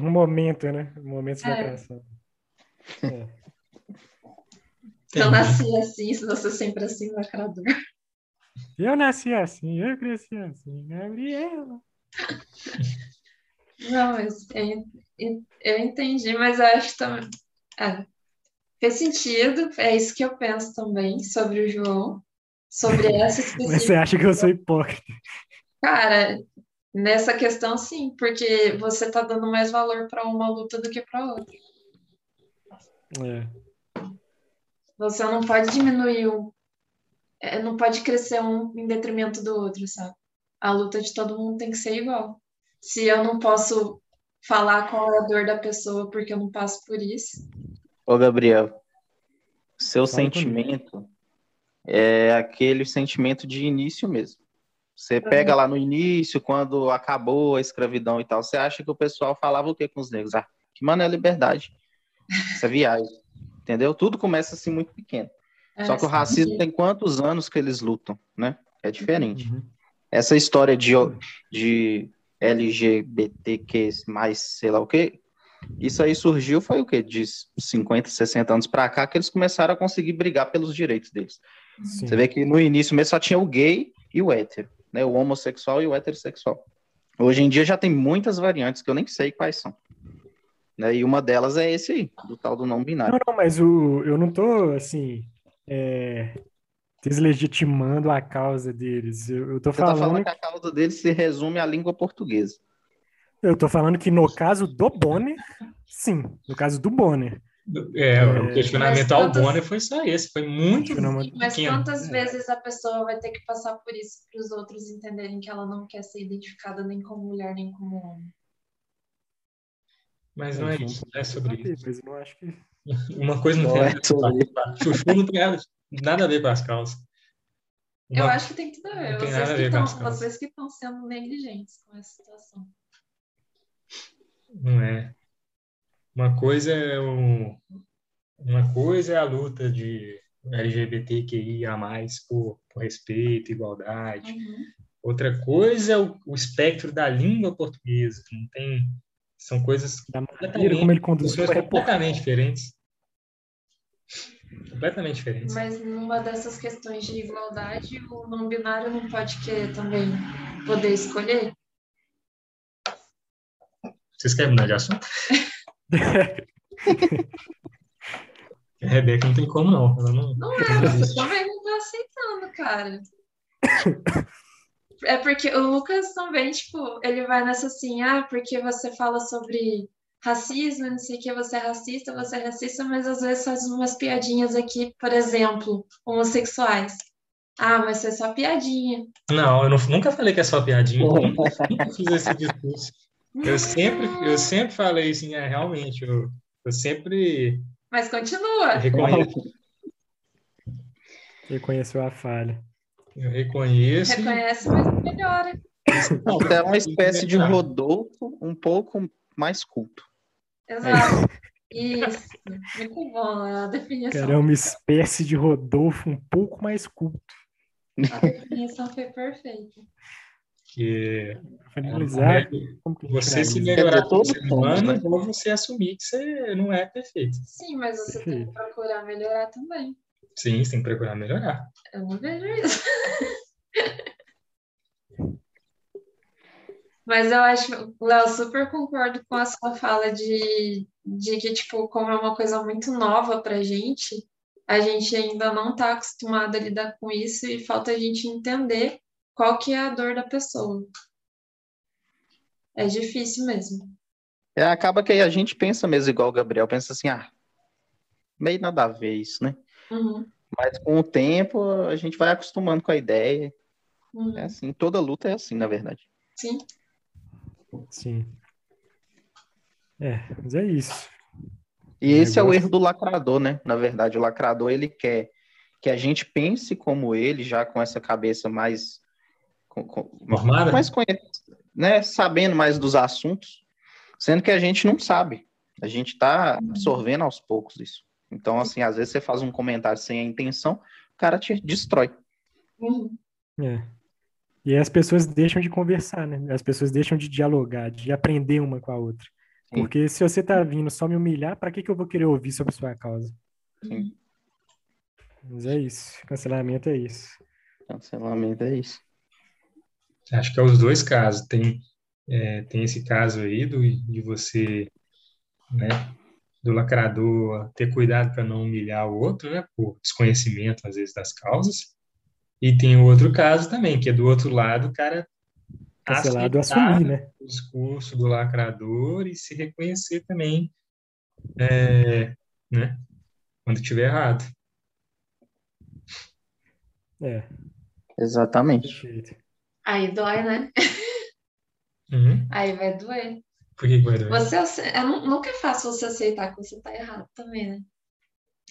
No momento, né? No momento de É. lacração. É. Eu nasci assim, se você sempre assim, lacrador. Eu nasci assim, eu cresci assim, Gabriela. Não, mas eu, eu entendi, mas eu acho também. É, fez sentido, é isso que eu penso também sobre o João, sobre essa específica. você acha que eu sou hipócrita? Cara, nessa questão, sim, porque você tá dando mais valor para uma luta do que para outra. É. Você não pode diminuir um, é, não pode crescer um em detrimento do outro, sabe? A luta de todo mundo tem que ser igual. Se eu não posso falar qual é a dor da pessoa porque eu não passo por isso, Ô, Gabriel, seu Fala comigo. sentimento é aquele sentimento de início mesmo. Você pega lá no início, quando acabou a escravidão e tal, você acha que o pessoal falava o que com os negros? Ah, que mano é liberdade. Essa viagem. Entendeu? Tudo começa assim muito pequeno. é, Só que o racismo tem quantos anos que eles lutam, né? É diferente. Uhum. Essa história de, de LGBTQ, mais sei lá o quê, isso aí surgiu foi o quê? De 50, 60 anos pra cá que eles começaram a conseguir brigar pelos direitos deles. Sim. Você vê que no início mesmo só tinha o gay e o hétero, né? O homossexual e o heterossexual. Hoje em dia já tem muitas variantes que eu nem sei quais são. Né? E uma delas é esse aí, do tal do não binário. Não, não, mas o, eu não tô, assim, é, deslegitimando a causa deles. Eu, eu tô Você tá falando, falando que a causa deles se resume à língua portuguesa. Eu tô falando que no caso do Bonner, sim, no caso do Bonner. É, o É. questionamento Mas ao quantas- Bonner foi só esse, foi muito Questionamento- Mas pequeno. quantas vezes a pessoa vai ter que passar por isso para os outros entenderem que ela não quer ser identificada nem como mulher nem como homem? Mas não é um isso, não é sobre isso. Mas eu não acho que. Uma coisa não, Não tem é sobre Chuchu não tem nada, a ver com as causas. Eu Uma- acho que tem tudo a ver. Vocês que vocês que estão sendo negligentes com essa situação. Não é. Uma coisa é o, uma coisa é a luta de LGBTQIA+, por, por respeito, igualdade. Uhum. Outra coisa é o, o espectro da língua portuguesa, que não tem... São coisas Da maneira como ele completamente diferentes. Completamente diferentes. Mas numa dessas questões de igualdade, o não binário não pode querer também poder escolher? Vocês querem mudar de assunto? A Rebeca não tem como, não. Ela não... Não é, você também não tá aceitando, cara. É porque o Lucas também, tipo, ele vai nessa assim, ah, porque você fala sobre racismo, não sei o que, você é racista, você é racista, mas às vezes faz umas piadinhas aqui, por exemplo, homossexuais. Ah, mas isso é só piadinha. Não, eu não- nunca falei que é só piadinha. Nunca fiz esse discurso. Eu sempre, eu sempre falei assim, é, realmente, eu, eu sempre Mas continua. reconheço, Reconheceu a falha. eu reconheço. Reconhece, mas melhora. Não, é uma espécie de Rodolfo um pouco mais culto. Exato. Isso. Muito bom a definição. Cara, é uma espécie de Rodolfo um pouco mais culto. A definição foi perfeita. Que Finalizar, é, como que a gente você se melhorar como todos ser humano né? ou você assumir que você não é perfeito. Sim, mas você tem que procurar melhorar também. Sim, você tem que procurar melhorar. Eu não vejo isso. Mas eu acho, Léo, super concordo com a sua fala de, de que, tipo, como é uma coisa muito nova pra gente, a gente ainda não tá acostumado a lidar com isso e falta a gente entender qual que é a dor da pessoa. É difícil mesmo. É, acaba que aí a gente pensa mesmo igual o Gabriel, pensa assim, ah, meio nada a ver isso, né? Uhum, Mas com o tempo a gente vai acostumando com a ideia. uhum. É assim, toda luta é assim, na verdade. Sim, Sim. É, mas é isso. E esse é o negócio- erro do lacrador, né? Na verdade, o lacrador ele quer que a gente pense como ele, já com essa cabeça mais com- com- Formada? mais conhe- né, sabendo mais dos assuntos, sendo que a gente não sabe. A gente está absorvendo aos poucos isso. Então, assim, às vezes você faz um comentário sem a intenção, o cara te destrói. uhum. É. E aí as pessoas deixam de conversar, né? As pessoas deixam de dialogar, de aprender uma com a outra. Sim. Porque se você tá vindo só me humilhar, pra que que eu vou querer ouvir sobre sua causa? Sim. Mas é isso. Cancelamento é isso. Cancelamento é isso. Acho que é os dois casos. Tem, é, tem esse caso aí do, de você, né, do lacrador ter cuidado para não humilhar o outro, né, por desconhecimento, às vezes, das causas. E tem o outro caso também, que é do outro lado, o cara Cancelado aceitar assumir, né? o discurso do lacrador e se reconhecer também, é, né, quando estiver errado. É, Exatamente. perfeito. Aí dói, né? Uhum. Aí vai doer. Por que que vai doer? Você, é, nu- nunca é fácil você aceitar que você tá errado também, né?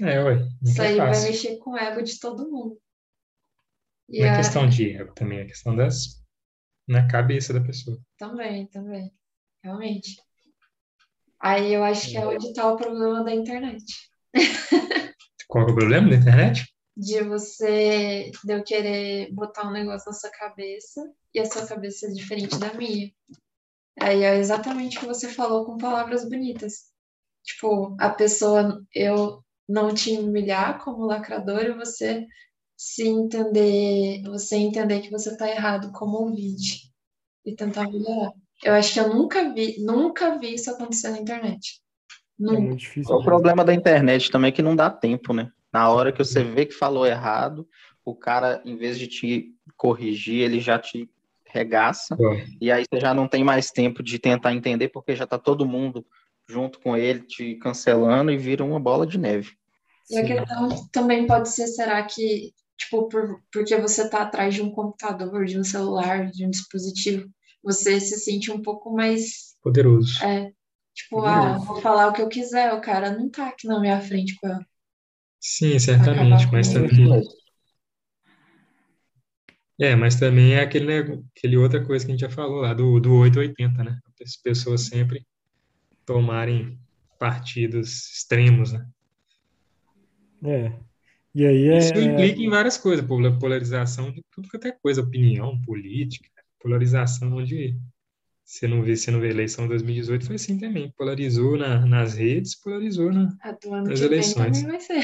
É, ué, Isso é aí vai mexer com o ego de todo mundo. E Não é a- questão de ego também, é questão das, na cabeça da pessoa. Também, também. Realmente. Aí eu acho que é onde tá o problema da internet. Qual é o problema da internet? De você, de eu querer botar um negócio na sua cabeça e a sua cabeça é diferente da minha. Aí é exatamente o que você falou com palavras bonitas. Tipo, a pessoa, eu não te humilhar como lacrador e você se entender, você entender que você tá errado como ouvinte e tentar melhorar. Eu acho que eu nunca vi, nunca vi isso acontecer na internet. É Nunca. muito difícil. O problema da internet também é que não dá tempo, né? Na hora que você vê que falou errado, o cara, em vez de te corrigir, ele já te regaça. Pô, E aí você já não tem mais tempo de tentar entender, porque já tá todo mundo junto com ele te cancelando e vira uma bola de neve. E a questão também pode ser, será que, tipo, por, porque você tá atrás de um computador, de um celular, de um dispositivo, você se sente um pouco mais, Poderoso. é, tipo, Poderoso. ah, vou falar o que eu quiser, o cara não tá aqui na minha frente com a... Sim, certamente, Acabar mas com também, é, mas também é aquele, nego- aquele outra coisa que a gente já falou lá, do, do 880, né? As pessoas sempre tomarem partidos extremos, né? É. E aí é. Isso implica em várias coisas, pola- polarização de tudo que é coisa, opinião, política, polarização onde você não vê, você não vê a eleição de 2018 foi assim também, polarizou na- nas redes, polarizou na, A do ano Nas que vem eleições. também vai ser.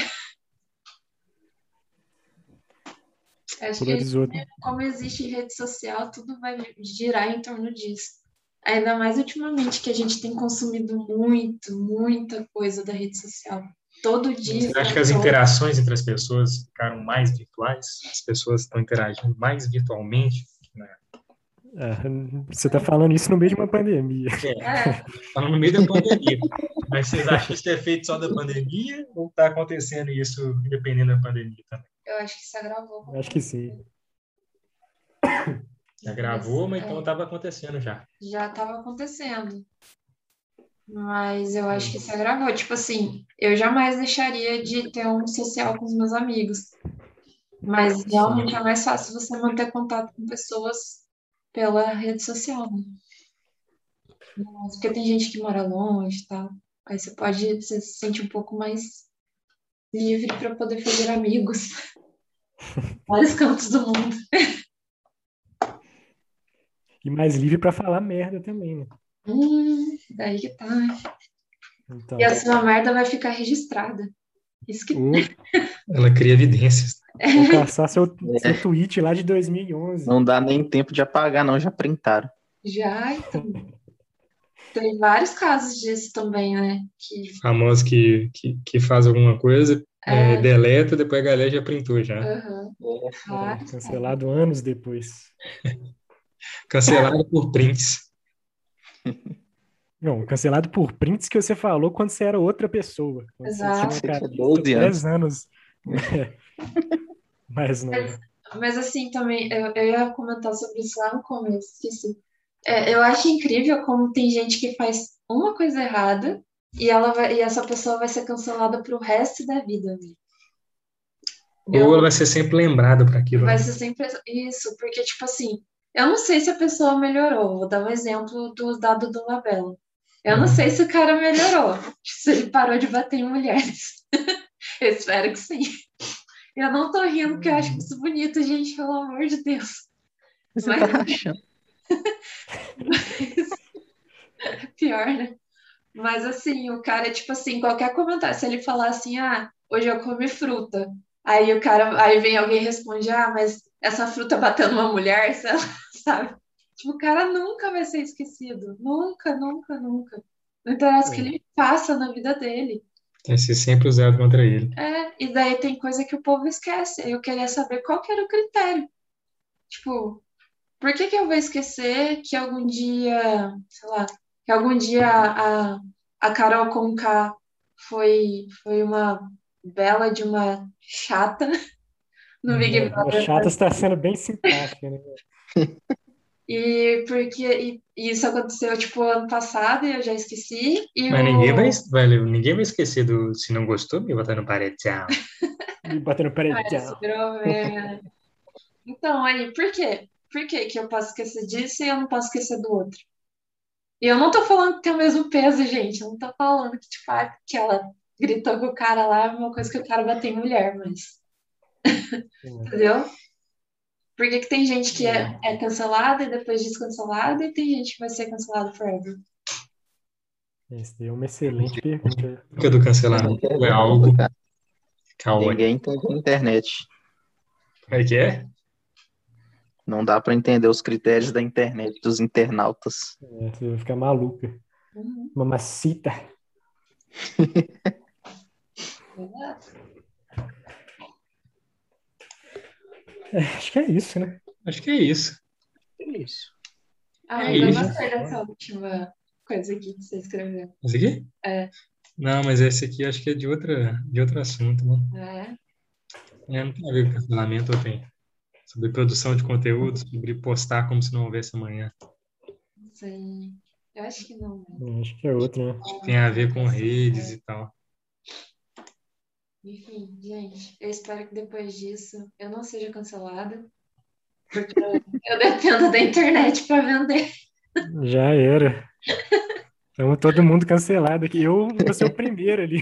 Acho que Polarizou. como existe rede social, tudo vai girar em torno disso. Ainda mais ultimamente que a gente tem consumido muito, muita coisa da rede social. Todo dia. Você acha que as interações entre as pessoas ficaram mais virtuais? As pessoas estão interagindo mais virtualmente? É, você tá falando isso no meio de uma pandemia. É, Falando no meio da pandemia. Mas vocês acham que isso é feito só da pandemia ou está acontecendo isso independendo da pandemia também? Eu acho que isso agravou. Eu Acho que sim. Já gravou, mas É. então estava acontecendo já. já estava acontecendo. Mas eu acho que isso agravou. Tipo assim, eu jamais deixaria de ter um social com os meus amigos. Mas realmente é mais fácil você manter contato com pessoas pela rede social, né? Porque tem gente que mora longe e tal. Aí você pode, você se sente um pouco mais livre para poder fazer amigos. Vários cantos do mundo. E mais livre para falar merda também, né? Hum, daí que tá. Então, E a sua merda vai ficar registrada. Isso que ou Ela cria evidências. vou caçar seu, seu tweet lá de 2011. Não dá nem tempo de apagar, não, já printaram. já, então. Tem vários casos disso também, né? Que, Famoso que, que, que faz alguma coisa, é, É. deleta, depois a galera já printou já. aham, vários. Cancelado anos depois. Cancelado por prints. Não, cancelado por prints que você falou quando você era outra pessoa. Exato. Você tinha uma Você tinha cabeça 12 anos. 10 anos. É. Mas não. Mas assim, também, eu, eu ia comentar sobre isso lá no começo, esqueci. É, eu acho incrível como tem gente que faz uma coisa errada e, ela vai, e essa pessoa vai ser cancelada pro resto da vida. né? Eu- Ou ela vai ser sempre lembrada para aquilo. Vai né? ser sempre isso, porque, tipo assim, eu não sei se a pessoa melhorou. Vou dar um exemplo do dado do Labella. Eu não Uhum. sei se o cara melhorou, se ele parou de bater em mulheres. Eu espero que sim. Eu não tô rindo porque eu acho isso bonito, gente, pelo amor de Deus. Você Mas- tá achando. Pior, né? Mas assim, o cara, tipo assim, qualquer comentário, se ele falar assim, ah, hoje eu comi fruta. Aí o cara, aí vem alguém e responde, ah, mas essa fruta bateu numa mulher, sabe? Tipo, o cara nunca vai ser esquecido. Nunca, nunca, nunca. Não interessa o que ele faça na vida dele. Vai ser sempre usado contra ele. É, e daí tem coisa que o povo esquece. Eu queria saber qual que era o critério. Tipo, por que que eu vou esquecer que algum dia, sei lá, que algum dia a, a Carol Conká foi, foi uma bela de uma chata no Big A Brother. chata está sendo bem simpática, né? E porque e, e isso aconteceu tipo ano passado e eu já esqueci. E Mas o- ninguém vai, vai, ninguém vai esquecer do se não gostou, me botar no paredão. E batendo Ah, paredão. Então, aí, por quê? Por que que eu posso esquecer disso e eu não posso esquecer do outro? E eu não tô falando que tem o mesmo peso, gente. Eu não tô falando que, tipo, ah, que ela gritou com o cara lá é uma coisa que o cara bateu em mulher, mas. Entendeu? Por que que tem gente que é, é cancelada e depois descancelada e tem gente que vai ser cancelada forever? Essa é uma excelente pergunta. Porque do cancelamento é algo caótico. Ninguém entende a internet. Como é que é? Não dá pra entender os critérios da internet dos internautas. É, você vai ficar maluca. Uhum. Mamacita. É, acho que é isso, né? Acho que é isso. Isso. Ah, É eu isso. gostei dessa última coisa aqui que você escreveu. Esse aqui? É. Não, mas esse aqui acho que é de, outra, de outro assunto, né? É. É, não tem a ver com cancelamento, ou tem? Sobre produção de conteúdo, sobre postar como se não houvesse amanhã. Não sei. Eu acho que não, né? É, Acho que é outro, né? Tem a ver com redes e tal. Enfim, gente, eu espero que depois disso eu não seja cancelada. Porque eu, eu dependo da internet para vender. Já era. Estamos todo mundo cancelado aqui. Eu vou ser o primeiro ali.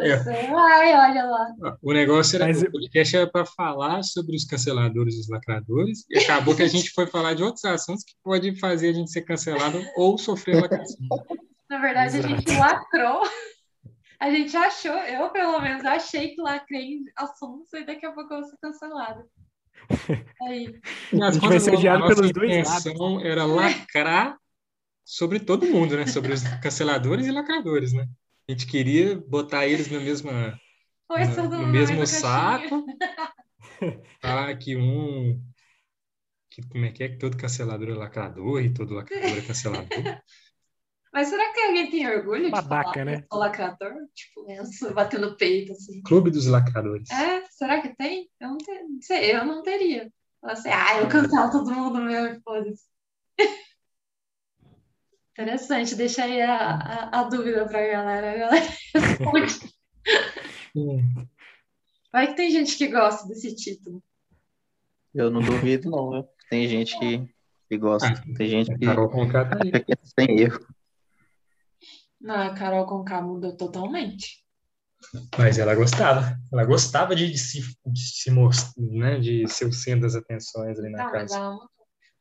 É. Ai, olha lá. O negócio era, Mas o podcast era para falar sobre os canceladores e os lacradores, e acabou que a gente foi falar de outros assuntos que pode fazer a gente ser cancelado ou sofrer lacração. Na verdade, a gente lacrou. A gente achou, eu pelo menos achei que lacrei em assuntos e daqui a pouco eu vou ser cancelada. Aí, A gente vai ser odiado pelos dois intenção era lacrar sobre todo mundo, né? Sobre os canceladores e lacradores, né? A gente queria botar eles na mesma, Oi, no, no mesmo no saco. Falar que um. Que, como é que é que todo cancelador é lacrador e todo lacrador é cancelador? Mas será que alguém tem orgulho de falar né? que eu lacrador? Tipo, no peito, assim. Clube dos lacradores. É, será que tem? Eu não, te- não sei, eu não teria. Falar assim, ah, eu cancelo todo mundo meu, foda-se. Interessante, deixa aí a, a, a dúvida pra galera. A galera responde. Hum. Vai que tem gente que gosta desse título. Eu não duvido, não. viu? Tem gente que, que gosta. Ah, Tem gente que Carol Conká tá aí. é sem erro. Não, a Carol Conká mudou totalmente. Mas ela gostava. Ela gostava de, se, de se mostrar, né? De ser o centro das atenções ali na mas casa. ela mudou.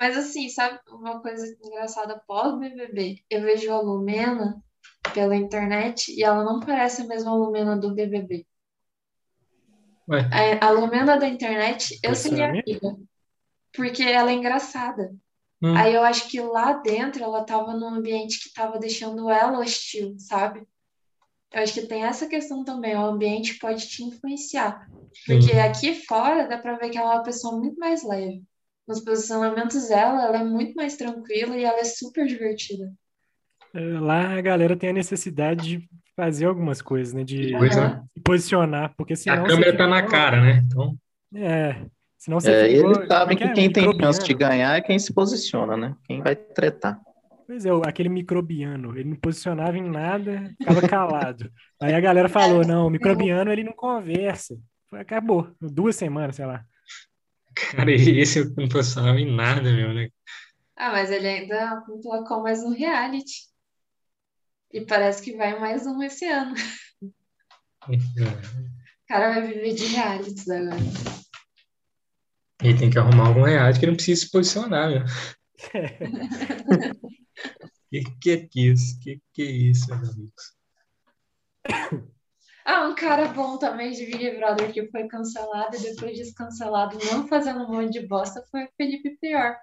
Mas assim, sabe uma coisa engraçada pós-BBB? Eu vejo a Lumena pela internet e ela não parece a mesma Lumena do BBB. Ué, A, a Lumena da internet, eu Você seria é amiga. Porque ela é engraçada. hum, Aí eu acho que lá dentro ela tava num ambiente que tava deixando ela hostil, sabe? Eu acho que tem essa questão também, o ambiente pode te influenciar. Porque sim. aqui fora dá pra ver que ela é uma pessoa muito mais leve. Nos posicionamentos dela, ela é muito mais tranquila e ela é super divertida. É, Lá a galera tem a necessidade de fazer algumas coisas, né? De Pois é. Posicionar, porque senão A câmera tá na cara, né? Então, É, senão você É, igual- eles sabem é que é? quem tem chance de ganhar é quem se posiciona, né? Quem vai tretar. Pois é, aquele microbiano, ele não posicionava em nada, ficava calado. Aí a galera falou, não, o microbiano ele não conversa. Foi, Acabou, duas semanas, sei lá. Cara, esse eu não posicionava em nada, meu, né? Ah, mas ele ainda colocou mais um reality. E parece que vai mais um esse ano. O cara vai viver de realities agora. E tem que arrumar algum reality que não precisa se posicionar, meu. Que que é isso? Que que é isso, meus amigos? Ah, um cara bom também de Big Brother que foi cancelado e depois descancelado, não fazendo um monte de bosta, foi o Felipe Prior.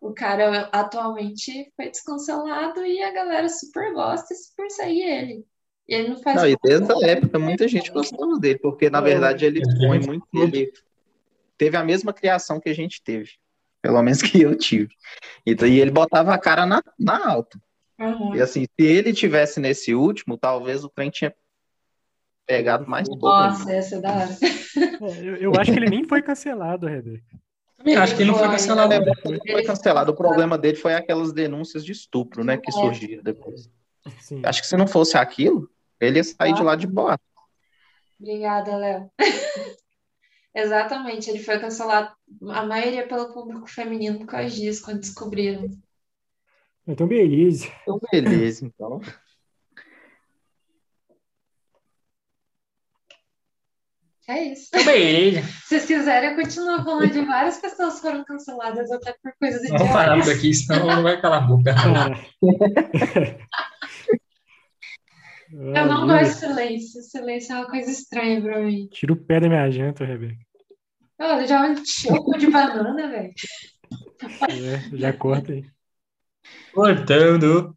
O cara atualmente foi descancelado e a galera super gosta e super segue ele. E ele não faz Não, e desde a época muita gente gostava dele, porque na verdade ele expõe muito. Ele teve a mesma criação que a gente teve. Pelo menos que eu tive. E ele botava a cara na, na alta. Uhum. E assim, se ele tivesse nesse último, talvez o trem tinha pegado mais todo. Nossa, essa é da hora. É, Eu, eu acho que ele nem foi cancelado, Rebeca. Também acho que ele não foi cancelado. É, não. ele foi cancelado. O problema dele foi aquelas denúncias de estupro, né, que É. surgiram depois. Sim. Acho que se não fosse aquilo, ele ia sair de lá de boa. Obrigada, Léo. Exatamente, ele foi cancelado, a maioria pelo público feminino por causa disso, quando descobriram. Então, beleza. Então, beleza, então. É isso. Beleza. Se vocês quiserem, eu continuo falando de várias pessoas que foram canceladas, até por coisas Vamos parar idiotas. por aqui, senão não vai calar a boca. Cara. Eu não gosto de silêncio. Silêncio é uma coisa estranha pra mim. Tira o pé da minha janta, Rebeca. Olha, já o cu de banana, velho. É, já corta aí. Cortando.